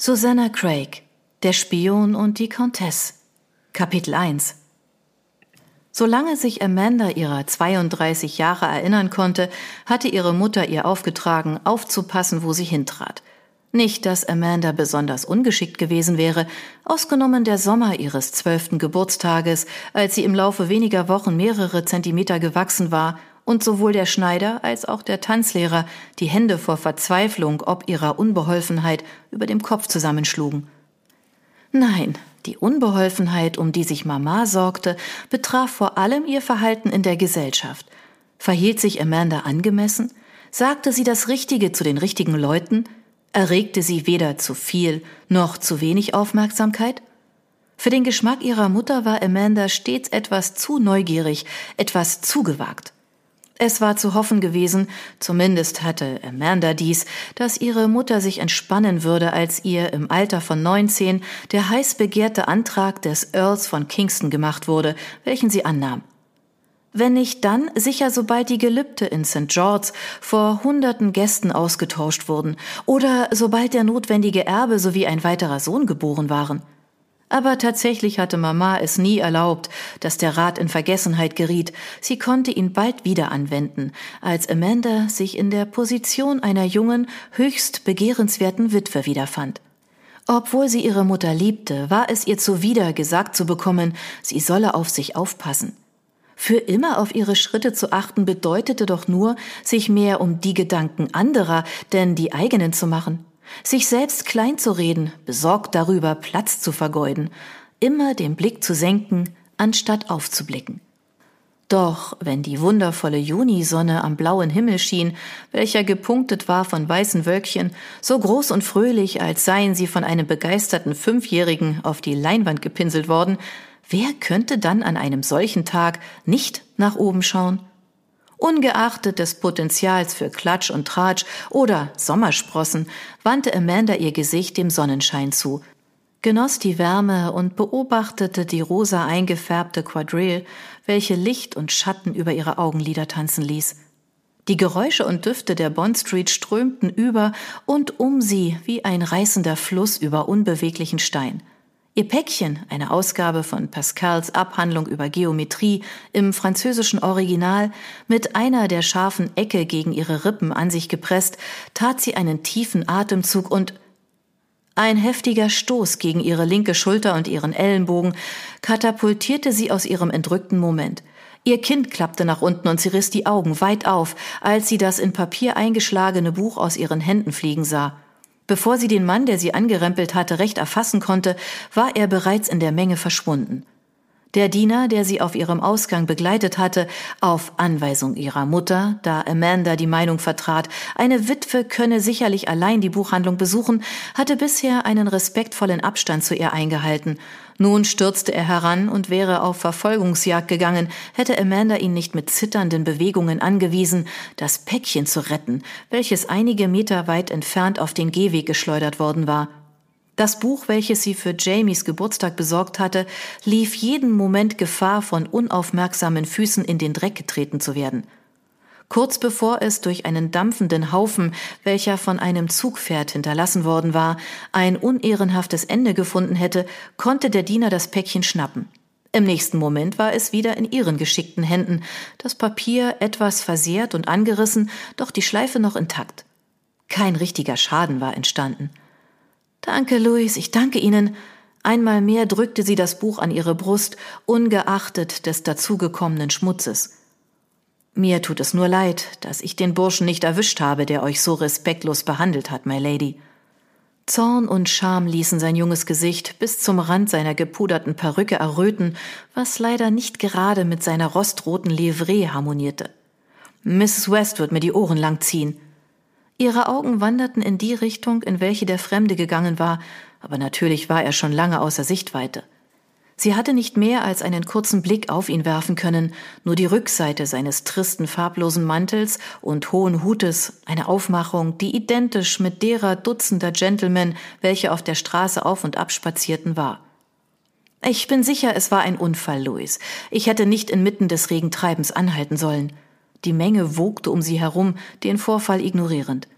Susanna Craig, der Spion und die Countess. Kapitel 1 Solange sich Amanda ihrer 32 Jahre erinnern konnte, hatte ihre Mutter ihr aufgetragen, aufzupassen, wo sie hintrat. Nicht, dass Amanda besonders ungeschickt gewesen wäre, ausgenommen der Sommer ihres zwölften Geburtstages, als sie im Laufe weniger Wochen mehrere Zentimeter gewachsen war und sowohl der Schneider als auch der Tanzlehrer die Hände vor Verzweiflung ob ihrer Unbeholfenheit über dem Kopf zusammenschlugen. Nein, die Unbeholfenheit, um die sich Mama sorgte, betraf vor allem ihr Verhalten in der Gesellschaft. Verhielt sich Amanda angemessen? Sagte sie das Richtige zu den richtigen Leuten? Erregte sie weder zu viel noch zu wenig Aufmerksamkeit? Für den Geschmack ihrer Mutter war Amanda stets etwas zu neugierig, etwas zu gewagt. Es war zu hoffen gewesen, zumindest hatte Amanda dies, dass ihre Mutter sich entspannen würde, als ihr im Alter von 19 der heiß begehrte Antrag des Earls von Kingston gemacht wurde, welchen sie annahm. Wenn nicht dann, sicher sobald die Gelübde in St. George's vor hunderten Gästen ausgetauscht wurden oder sobald der notwendige Erbe sowie ein weiterer Sohn geboren waren. Aber tatsächlich hatte Mama es nie erlaubt, dass der Rat in Vergessenheit geriet. Sie konnte ihn bald wieder anwenden, als Amanda sich in der Position einer jungen, höchst begehrenswerten Witwe wiederfand. Obwohl sie ihre Mutter liebte, war es ihr zuwider gesagt zu bekommen, sie solle auf sich aufpassen. Für immer auf ihre Schritte zu achten bedeutete doch nur, sich mehr um die Gedanken anderer, denn die eigenen zu machen sich selbst klein zu reden, besorgt darüber, Platz zu vergeuden, immer den Blick zu senken, anstatt aufzublicken. Doch wenn die wundervolle Junisonne am blauen Himmel schien, welcher gepunktet war von weißen Wölkchen, so groß und fröhlich, als seien sie von einem begeisterten Fünfjährigen auf die Leinwand gepinselt worden, wer könnte dann an einem solchen Tag nicht nach oben schauen? Ungeachtet des Potenzials für Klatsch und Tratsch oder Sommersprossen wandte Amanda ihr Gesicht dem Sonnenschein zu, genoss die Wärme und beobachtete die rosa eingefärbte Quadrille, welche Licht und Schatten über ihre Augenlider tanzen ließ. Die Geräusche und Düfte der Bond Street strömten über und um sie wie ein reißender Fluss über unbeweglichen Stein. Ihr Päckchen, eine Ausgabe von Pascals Abhandlung über Geometrie im französischen Original, mit einer der scharfen Ecke gegen ihre Rippen an sich gepresst, tat sie einen tiefen Atemzug und ein heftiger Stoß gegen ihre linke Schulter und ihren Ellenbogen katapultierte sie aus ihrem entrückten Moment. Ihr Kind klappte nach unten und sie riss die Augen weit auf, als sie das in Papier eingeschlagene Buch aus ihren Händen fliegen sah. Bevor sie den Mann, der sie angerempelt hatte, recht erfassen konnte, war er bereits in der Menge verschwunden. Der Diener, der sie auf ihrem Ausgang begleitet hatte, auf Anweisung ihrer Mutter, da Amanda die Meinung vertrat, eine Witwe könne sicherlich allein die Buchhandlung besuchen, hatte bisher einen respektvollen Abstand zu ihr eingehalten nun stürzte er heran und wäre auf Verfolgungsjagd gegangen, hätte Amanda ihn nicht mit zitternden Bewegungen angewiesen, das Päckchen zu retten, welches einige Meter weit entfernt auf den Gehweg geschleudert worden war. Das Buch, welches sie für Jamies Geburtstag besorgt hatte, lief jeden Moment Gefahr, von unaufmerksamen Füßen in den Dreck getreten zu werden. Kurz bevor es durch einen dampfenden Haufen, welcher von einem Zugpferd hinterlassen worden war, ein unehrenhaftes Ende gefunden hätte, konnte der Diener das Päckchen schnappen. Im nächsten Moment war es wieder in ihren geschickten Händen, das Papier etwas versehrt und angerissen, doch die Schleife noch intakt. Kein richtiger Schaden war entstanden. Danke, Louis, ich danke Ihnen. Einmal mehr drückte sie das Buch an ihre Brust, ungeachtet des dazugekommenen Schmutzes. Mir tut es nur leid, dass ich den Burschen nicht erwischt habe, der euch so respektlos behandelt hat, my Lady. Zorn und Scham ließen sein junges Gesicht bis zum Rand seiner gepuderten Perücke erröten, was leider nicht gerade mit seiner rostroten Livree harmonierte. Mrs. West wird mir die Ohren lang ziehen. Ihre Augen wanderten in die Richtung, in welche der Fremde gegangen war, aber natürlich war er schon lange außer Sichtweite. Sie hatte nicht mehr als einen kurzen Blick auf ihn werfen können, nur die Rückseite seines tristen, farblosen Mantels und hohen Hutes, eine Aufmachung, die identisch mit derer Dutzender Gentlemen, welche auf der Straße auf und ab spazierten, war. Ich bin sicher, es war ein Unfall, Louis. Ich hätte nicht inmitten des Regentreibens anhalten sollen. Die Menge wogte um sie herum, den Vorfall ignorierend.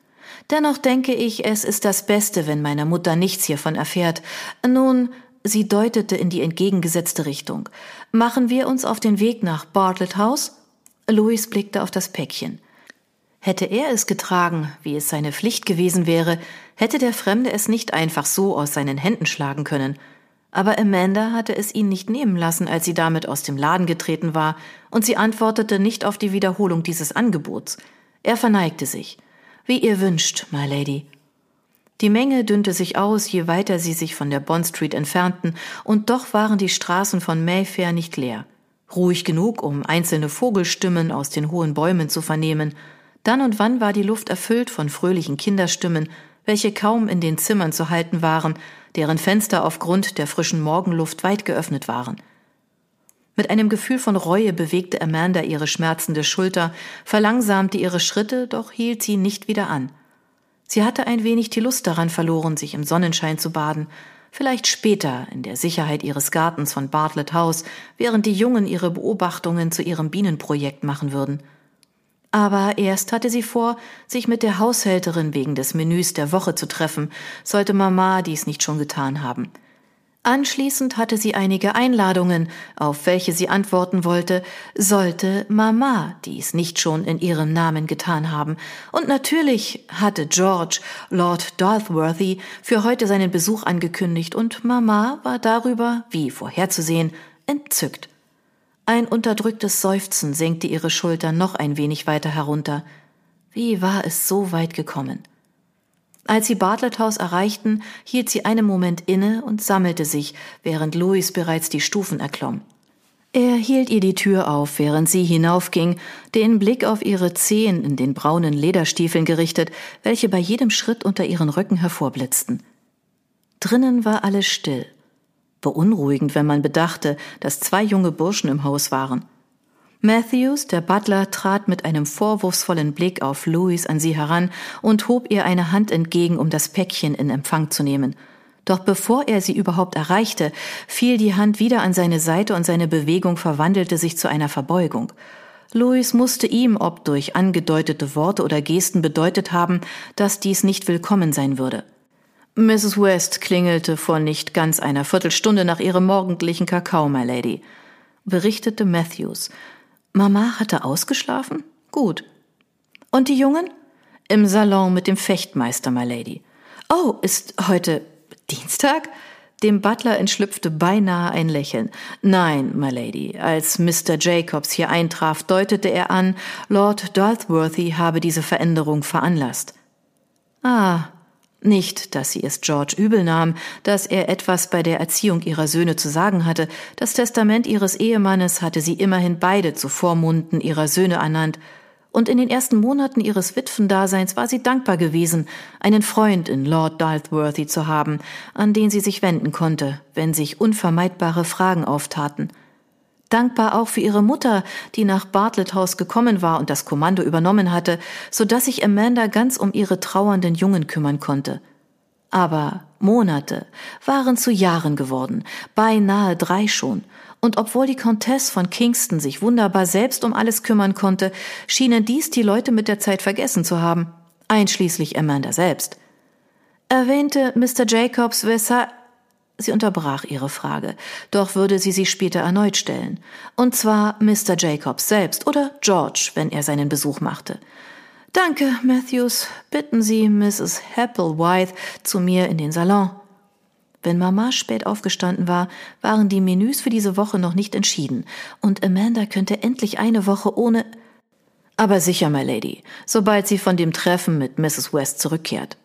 Dennoch denke ich, es ist das Beste, wenn meine Mutter nichts hiervon erfährt. Nun, sie deutete in die entgegengesetzte Richtung. Machen wir uns auf den Weg nach Bartlett House? Louis blickte auf das Päckchen. Hätte er es getragen, wie es seine Pflicht gewesen wäre, hätte der Fremde es nicht einfach so aus seinen Händen schlagen können. Aber Amanda hatte es ihn nicht nehmen lassen, als sie damit aus dem Laden getreten war, und sie antwortete nicht auf die Wiederholung dieses Angebots. Er verneigte sich. Wie ihr wünscht, my lady. Die Menge dünnte sich aus, je weiter sie sich von der Bond Street entfernten, und doch waren die Straßen von Mayfair nicht leer. Ruhig genug, um einzelne Vogelstimmen aus den hohen Bäumen zu vernehmen. Dann und wann war die Luft erfüllt von fröhlichen Kinderstimmen, welche kaum in den Zimmern zu halten waren, deren Fenster aufgrund der frischen Morgenluft weit geöffnet waren. Mit einem Gefühl von Reue bewegte Amanda ihre schmerzende Schulter, verlangsamte ihre Schritte, doch hielt sie nicht wieder an. Sie hatte ein wenig die Lust daran verloren, sich im Sonnenschein zu baden, vielleicht später in der Sicherheit ihres Gartens von Bartlett House, während die Jungen ihre Beobachtungen zu ihrem Bienenprojekt machen würden. Aber erst hatte sie vor, sich mit der Haushälterin wegen des Menüs der Woche zu treffen, sollte Mama dies nicht schon getan haben. Anschließend hatte sie einige Einladungen, auf welche sie antworten wollte, sollte Mama dies nicht schon in ihrem Namen getan haben. Und natürlich hatte George, Lord Dalworthy, für heute seinen Besuch angekündigt, und Mama war darüber, wie vorherzusehen, entzückt. Ein unterdrücktes Seufzen senkte ihre Schultern noch ein wenig weiter herunter. Wie war es so weit gekommen? Als sie Bartlett House erreichten, hielt sie einen Moment inne und sammelte sich, während Louis bereits die Stufen erklomm. Er hielt ihr die Tür auf, während sie hinaufging, den Blick auf ihre Zehen in den braunen Lederstiefeln gerichtet, welche bei jedem Schritt unter ihren Röcken hervorblitzten. Drinnen war alles still. Beunruhigend, wenn man bedachte, dass zwei junge Burschen im Haus waren. Matthews, der Butler, trat mit einem vorwurfsvollen Blick auf Louis an sie heran und hob ihr eine Hand entgegen, um das Päckchen in Empfang zu nehmen. Doch bevor er sie überhaupt erreichte, fiel die Hand wieder an seine Seite und seine Bewegung verwandelte sich zu einer Verbeugung. Louis musste ihm, ob durch angedeutete Worte oder Gesten bedeutet haben, dass dies nicht willkommen sein würde. Mrs. West klingelte vor nicht ganz einer Viertelstunde nach ihrem morgendlichen Kakao, my Lady, berichtete Matthews. Mama hatte ausgeschlafen? Gut. Und die Jungen? Im Salon mit dem Fechtmeister, my Lady. Oh, ist heute Dienstag? Dem Butler entschlüpfte beinahe ein Lächeln. Nein, my Lady, als Mr. Jacobs hier eintraf, deutete er an, Lord Dalworthy habe diese Veränderung veranlasst. Ah, nicht, dass sie es George übel nahm, dass er etwas bei der Erziehung ihrer Söhne zu sagen hatte. Das Testament ihres Ehemannes hatte sie immerhin beide zu Vormunden ihrer Söhne ernannt. Und in den ersten Monaten ihres Witwendaseins war sie dankbar gewesen, einen Freund in Lord Dalworthy zu haben, an den sie sich wenden konnte, wenn sich unvermeidbare Fragen auftaten dankbar auch für ihre Mutter, die nach Bartlett House gekommen war und das Kommando übernommen hatte, so dass sich Amanda ganz um ihre trauernden Jungen kümmern konnte. Aber Monate waren zu Jahren geworden, beinahe drei schon, und obwohl die Comtesse von Kingston sich wunderbar selbst um alles kümmern konnte, schienen dies die Leute mit der Zeit vergessen zu haben, einschließlich Amanda selbst. Erwähnte Mr. Jacobs, weshalb Sie unterbrach ihre Frage, doch würde sie sie später erneut stellen. Und zwar Mr. Jacobs selbst oder George, wenn er seinen Besuch machte. Danke, Matthews. Bitten Sie Mrs. Hepplewhite zu mir in den Salon. Wenn Mama spät aufgestanden war, waren die Menüs für diese Woche noch nicht entschieden, und Amanda könnte endlich eine Woche ohne. Aber sicher, my Lady, sobald sie von dem Treffen mit Mrs. West zurückkehrt.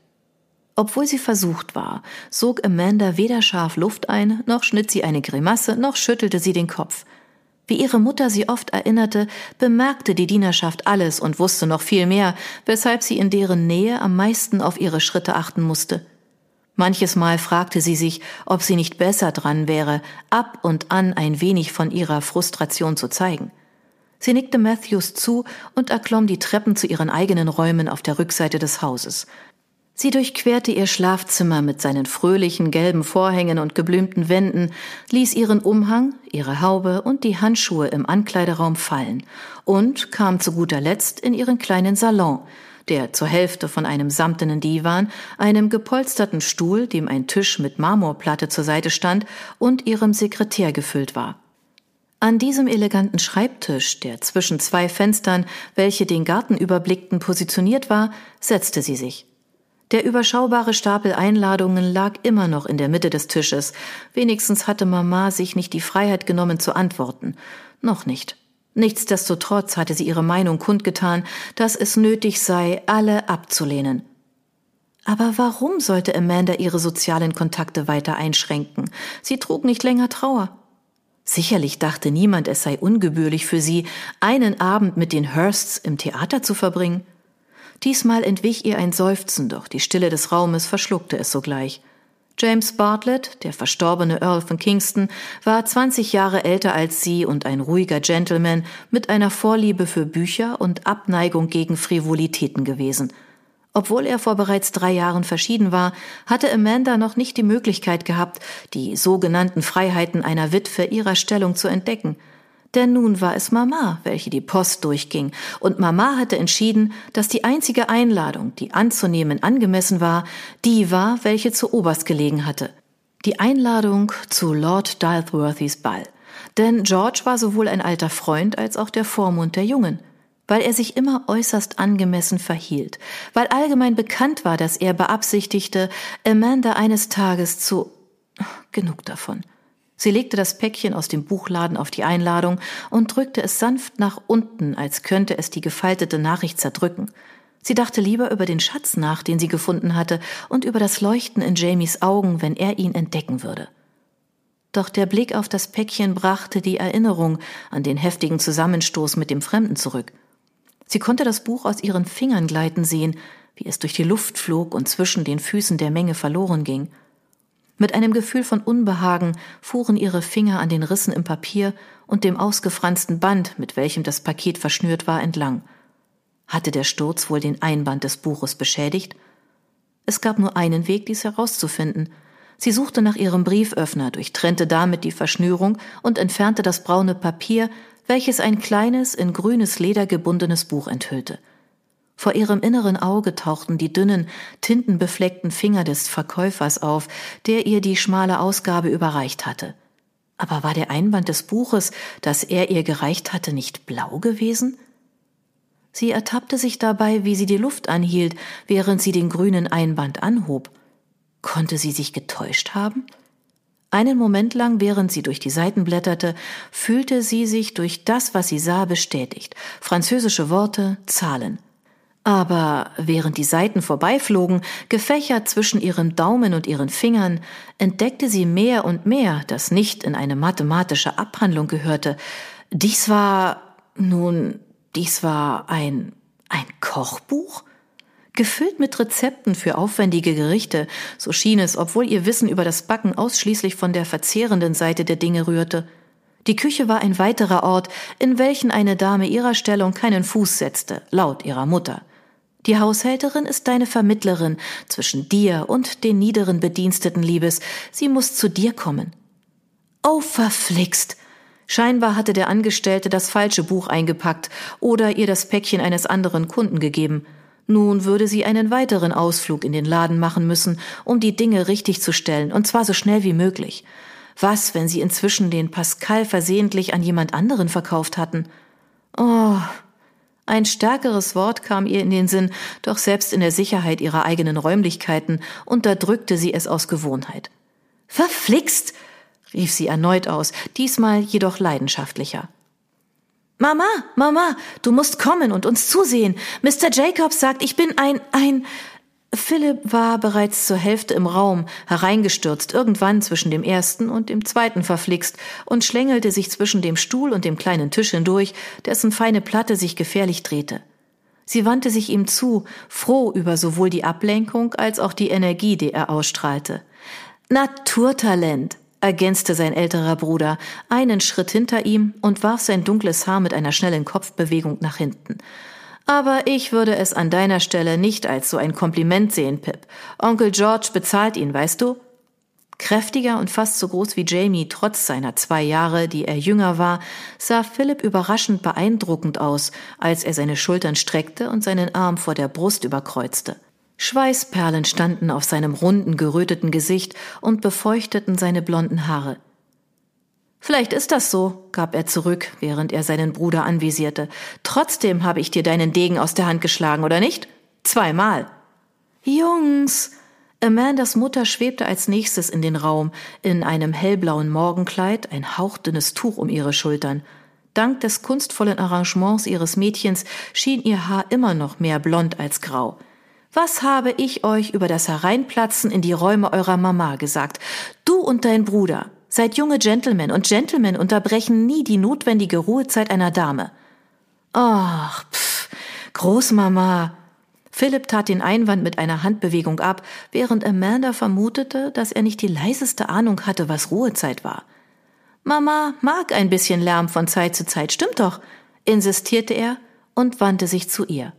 Obwohl sie versucht war, sog Amanda weder scharf Luft ein, noch schnitt sie eine Grimasse, noch schüttelte sie den Kopf. Wie ihre Mutter sie oft erinnerte, bemerkte die Dienerschaft alles und wusste noch viel mehr, weshalb sie in deren Nähe am meisten auf ihre Schritte achten musste. Manches Mal fragte sie sich, ob sie nicht besser dran wäre, ab und an ein wenig von ihrer Frustration zu zeigen. Sie nickte Matthews zu und erklomm die Treppen zu ihren eigenen Räumen auf der Rückseite des Hauses. Sie durchquerte ihr Schlafzimmer mit seinen fröhlichen gelben Vorhängen und geblümten Wänden, ließ ihren Umhang, ihre Haube und die Handschuhe im Ankleideraum fallen und kam zu guter Letzt in ihren kleinen Salon, der zur Hälfte von einem samtenen Divan, einem gepolsterten Stuhl, dem ein Tisch mit Marmorplatte zur Seite stand, und ihrem Sekretär gefüllt war. An diesem eleganten Schreibtisch, der zwischen zwei Fenstern, welche den Garten überblickten, positioniert war, setzte sie sich. Der überschaubare Stapel Einladungen lag immer noch in der Mitte des Tisches. Wenigstens hatte Mama sich nicht die Freiheit genommen zu antworten. Noch nicht. Nichtsdestotrotz hatte sie ihre Meinung kundgetan, dass es nötig sei, alle abzulehnen. Aber warum sollte Amanda ihre sozialen Kontakte weiter einschränken? Sie trug nicht länger Trauer. Sicherlich dachte niemand, es sei ungebührlich für sie, einen Abend mit den Hursts im Theater zu verbringen. Diesmal entwich ihr ein Seufzen, doch die Stille des Raumes verschluckte es sogleich. James Bartlett, der verstorbene Earl von Kingston, war 20 Jahre älter als sie und ein ruhiger Gentleman mit einer Vorliebe für Bücher und Abneigung gegen Frivolitäten gewesen – obwohl er vor bereits drei Jahren verschieden war, hatte Amanda noch nicht die Möglichkeit gehabt, die sogenannten Freiheiten einer Witwe ihrer Stellung zu entdecken. Denn nun war es Mama, welche die Post durchging, und Mama hatte entschieden, dass die einzige Einladung, die anzunehmen angemessen war, die war, welche zu oberst gelegen hatte. Die Einladung zu Lord Dilworthys Ball. Denn George war sowohl ein alter Freund als auch der Vormund der Jungen weil er sich immer äußerst angemessen verhielt, weil allgemein bekannt war, dass er beabsichtigte, Amanda eines Tages zu. Genug davon. Sie legte das Päckchen aus dem Buchladen auf die Einladung und drückte es sanft nach unten, als könnte es die gefaltete Nachricht zerdrücken. Sie dachte lieber über den Schatz nach, den sie gefunden hatte, und über das Leuchten in Jamies Augen, wenn er ihn entdecken würde. Doch der Blick auf das Päckchen brachte die Erinnerung an den heftigen Zusammenstoß mit dem Fremden zurück. Sie konnte das Buch aus ihren Fingern gleiten sehen, wie es durch die Luft flog und zwischen den Füßen der Menge verloren ging. Mit einem Gefühl von Unbehagen fuhren ihre Finger an den Rissen im Papier und dem ausgefransten Band, mit welchem das Paket verschnürt war, entlang. Hatte der Sturz wohl den Einband des Buches beschädigt? Es gab nur einen Weg, dies herauszufinden. Sie suchte nach ihrem Brieföffner, durchtrennte damit die Verschnürung und entfernte das braune Papier, welches ein kleines, in grünes Leder gebundenes Buch enthüllte. Vor ihrem inneren Auge tauchten die dünnen, tintenbefleckten Finger des Verkäufers auf, der ihr die schmale Ausgabe überreicht hatte. Aber war der Einband des Buches, das er ihr gereicht hatte, nicht blau gewesen? Sie ertappte sich dabei, wie sie die Luft anhielt, während sie den grünen Einband anhob. Konnte sie sich getäuscht haben? Einen Moment lang, während sie durch die Seiten blätterte, fühlte sie sich durch das, was sie sah, bestätigt. Französische Worte, Zahlen. Aber während die Seiten vorbeiflogen, gefächert zwischen ihrem Daumen und ihren Fingern, entdeckte sie mehr und mehr, das nicht in eine mathematische Abhandlung gehörte. Dies war, nun, dies war ein, ein Kochbuch? Gefüllt mit Rezepten für aufwendige Gerichte, so schien es, obwohl ihr Wissen über das Backen ausschließlich von der verzehrenden Seite der Dinge rührte. Die Küche war ein weiterer Ort, in welchen eine Dame ihrer Stellung keinen Fuß setzte, laut ihrer Mutter. Die Haushälterin ist deine Vermittlerin zwischen dir und den niederen Bediensteten, Liebes. Sie muss zu dir kommen. Oh, verflixt! Scheinbar hatte der Angestellte das falsche Buch eingepackt oder ihr das Päckchen eines anderen Kunden gegeben. Nun würde sie einen weiteren Ausflug in den Laden machen müssen, um die Dinge richtig zu stellen, und zwar so schnell wie möglich. Was, wenn sie inzwischen den Pascal versehentlich an jemand anderen verkauft hatten? Oh, ein stärkeres Wort kam ihr in den Sinn, doch selbst in der Sicherheit ihrer eigenen Räumlichkeiten unterdrückte sie es aus Gewohnheit. Verflixt! rief sie erneut aus, diesmal jedoch leidenschaftlicher. Mama, Mama, du musst kommen und uns zusehen. Mr. Jacobs sagt, ich bin ein, ein. Philipp war bereits zur Hälfte im Raum, hereingestürzt, irgendwann zwischen dem ersten und dem zweiten verflixt und schlängelte sich zwischen dem Stuhl und dem kleinen Tisch hindurch, dessen feine Platte sich gefährlich drehte. Sie wandte sich ihm zu, froh über sowohl die Ablenkung als auch die Energie, die er ausstrahlte. Naturtalent, ergänzte sein älterer Bruder, einen Schritt hinter ihm und warf sein dunkles Haar mit einer schnellen Kopfbewegung nach hinten. Aber ich würde es an deiner Stelle nicht als so ein Kompliment sehen, Pip. Onkel George bezahlt ihn, weißt du? Kräftiger und fast so groß wie Jamie, trotz seiner zwei Jahre, die er jünger war, sah Philipp überraschend beeindruckend aus, als er seine Schultern streckte und seinen Arm vor der Brust überkreuzte. Schweißperlen standen auf seinem runden, geröteten Gesicht und befeuchteten seine blonden Haare. Vielleicht ist das so, gab er zurück, während er seinen Bruder anvisierte. Trotzdem habe ich dir deinen Degen aus der Hand geschlagen, oder nicht? Zweimal. Jungs, Amandas Mutter schwebte als nächstes in den Raum, in einem hellblauen Morgenkleid, ein hauchdünnes Tuch um ihre Schultern. Dank des kunstvollen Arrangements ihres Mädchens schien ihr Haar immer noch mehr blond als grau. Was habe ich euch über das Hereinplatzen in die Räume eurer Mama gesagt? Du und dein Bruder seid junge Gentlemen und Gentlemen unterbrechen nie die notwendige Ruhezeit einer Dame. Ach, pff, Großmama, Philipp tat den Einwand mit einer Handbewegung ab, während Amanda vermutete, dass er nicht die leiseste Ahnung hatte, was Ruhezeit war. Mama mag ein bisschen Lärm von Zeit zu Zeit, stimmt doch, insistierte er und wandte sich zu ihr.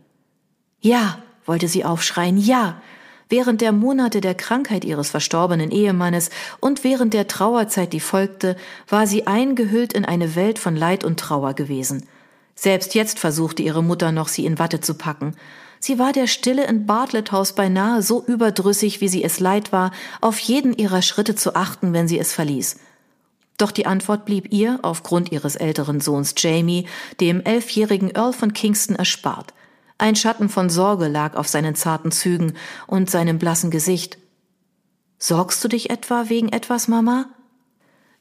Ja, wollte sie aufschreien, ja. Während der Monate der Krankheit ihres verstorbenen Ehemannes und während der Trauerzeit, die folgte, war sie eingehüllt in eine Welt von Leid und Trauer gewesen. Selbst jetzt versuchte ihre Mutter noch, sie in Watte zu packen. Sie war der Stille in Bartlett House beinahe so überdrüssig, wie sie es leid war, auf jeden ihrer Schritte zu achten, wenn sie es verließ. Doch die Antwort blieb ihr, aufgrund ihres älteren Sohns Jamie, dem elfjährigen Earl von Kingston, erspart. Ein Schatten von Sorge lag auf seinen zarten Zügen und seinem blassen Gesicht. Sorgst du dich etwa wegen etwas, Mama?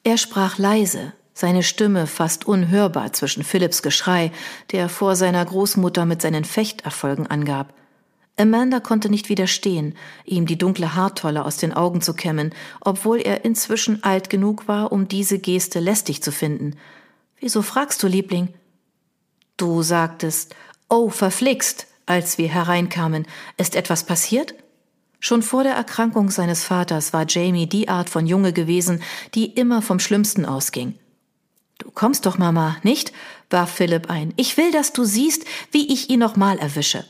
Er sprach leise, seine Stimme fast unhörbar zwischen Philipps Geschrei, der vor seiner Großmutter mit seinen Fechterfolgen angab. Amanda konnte nicht widerstehen, ihm die dunkle Haartolle aus den Augen zu kämmen, obwohl er inzwischen alt genug war, um diese Geste lästig zu finden. Wieso fragst du, Liebling? Du sagtest, oh, verflixt, als wir hereinkamen. Ist etwas passiert? Schon vor der Erkrankung seines Vaters war Jamie die Art von Junge gewesen, die immer vom Schlimmsten ausging. Du kommst doch, Mama, nicht? warf Philipp ein. Ich will, dass du siehst, wie ich ihn noch mal erwische.